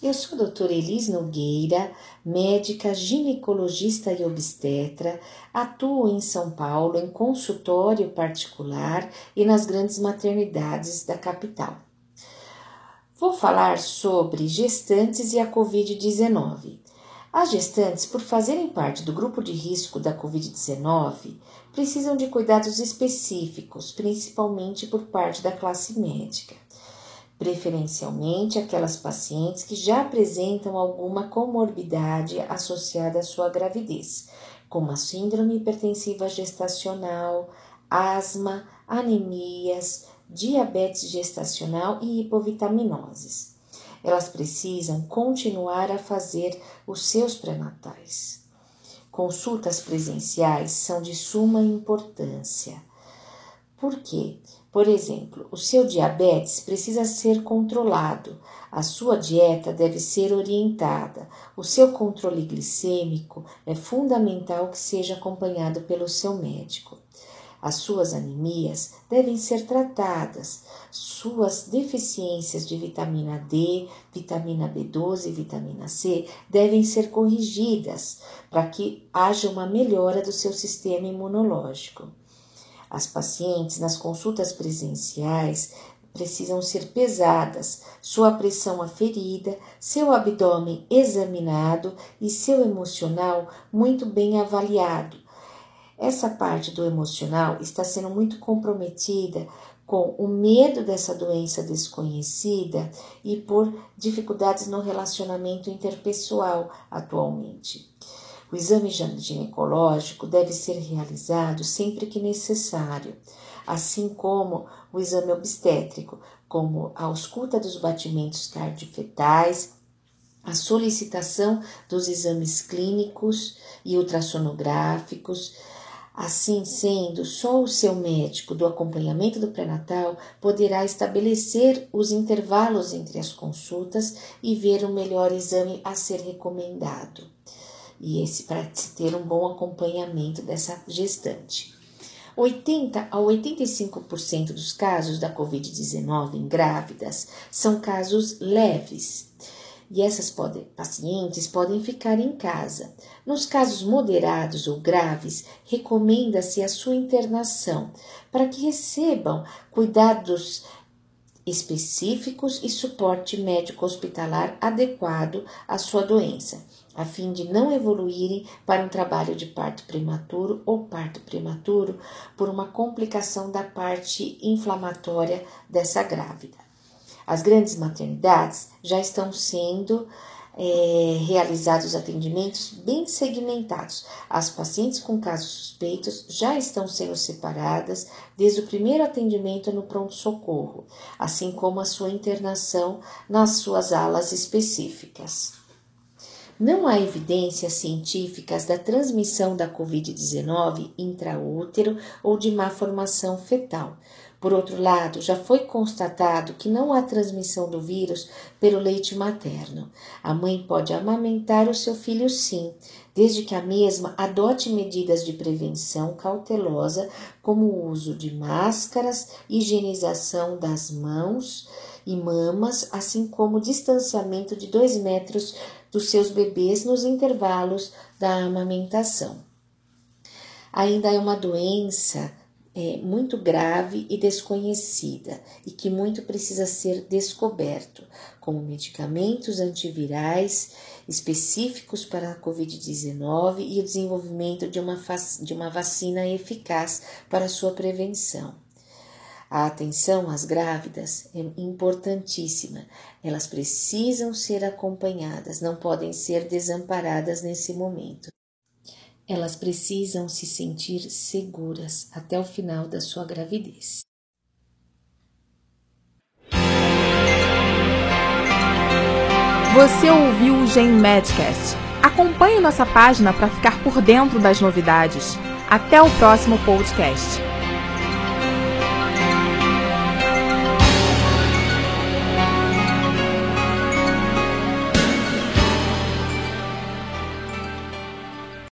Eu sou a doutora Elis Nogueira, médica, ginecologista e obstetra, atuo em São Paulo em consultório particular e nas grandes maternidades da capital. Vou falar sobre gestantes e a Covid-19. As gestantes, por fazerem parte do grupo de risco da Covid-19, precisam de cuidados específicos, principalmente por parte da classe médica preferencialmente aquelas pacientes que já apresentam alguma comorbidade associada à sua gravidez, como a síndrome hipertensiva gestacional, asma, anemias, diabetes gestacional e hipovitaminoses. Elas precisam continuar a fazer os seus pré-natais. Consultas presenciais são de suma importância. Por quê? Por exemplo, o seu diabetes precisa ser controlado, a sua dieta deve ser orientada, o seu controle glicêmico é fundamental que seja acompanhado pelo seu médico. As suas anemias devem ser tratadas, suas deficiências de vitamina D, vitamina B12 e vitamina C devem ser corrigidas para que haja uma melhora do seu sistema imunológico. As pacientes nas consultas presenciais precisam ser pesadas, sua pressão aferida, seu abdômen examinado e seu emocional muito bem avaliado. Essa parte do emocional está sendo muito comprometida com o medo dessa doença desconhecida e por dificuldades no relacionamento interpessoal atualmente. O exame ginecológico deve ser realizado sempre que necessário, assim como o exame obstétrico, como a ausculta dos batimentos cardiofetais, a solicitação dos exames clínicos e ultrassonográficos. Assim sendo, só o seu médico do acompanhamento do pré-natal poderá estabelecer os intervalos entre as consultas e ver o melhor exame a ser recomendado e esse para ter um bom acompanhamento dessa gestante. 80 a 85% dos casos da Covid-19 em grávidas são casos leves e essas podem, pacientes podem ficar em casa. Nos casos moderados ou graves, recomenda-se a sua internação para que recebam cuidados específicos e suporte médico hospitalar adequado à sua doença a fim de não evoluírem para um trabalho de parto prematuro ou parto prematuro por uma complicação da parte inflamatória dessa grávida. As grandes maternidades já estão sendo é, realizados atendimentos bem segmentados. As pacientes com casos suspeitos já estão sendo separadas desde o primeiro atendimento no pronto-socorro, assim como a sua internação nas suas alas específicas. Não há evidências científicas da transmissão da Covid-19 intraútero ou de má formação fetal. Por outro lado, já foi constatado que não há transmissão do vírus pelo leite materno. A mãe pode amamentar o seu filho sim, desde que a mesma adote medidas de prevenção cautelosa, como o uso de máscaras, higienização das mãos e mamas, assim como distanciamento de 2 metros dos seus bebês nos intervalos da amamentação. Ainda é uma doença é, muito grave e desconhecida e que muito precisa ser descoberto, como medicamentos antivirais específicos para a Covid-19 e o desenvolvimento de uma, de uma vacina eficaz para sua prevenção. A atenção às grávidas é importantíssima. Elas precisam ser acompanhadas, não podem ser desamparadas nesse momento. Elas precisam se sentir seguras até o final da sua gravidez. Você ouviu o Gen Medcast. Acompanhe nossa página para ficar por dentro das novidades. Até o próximo podcast.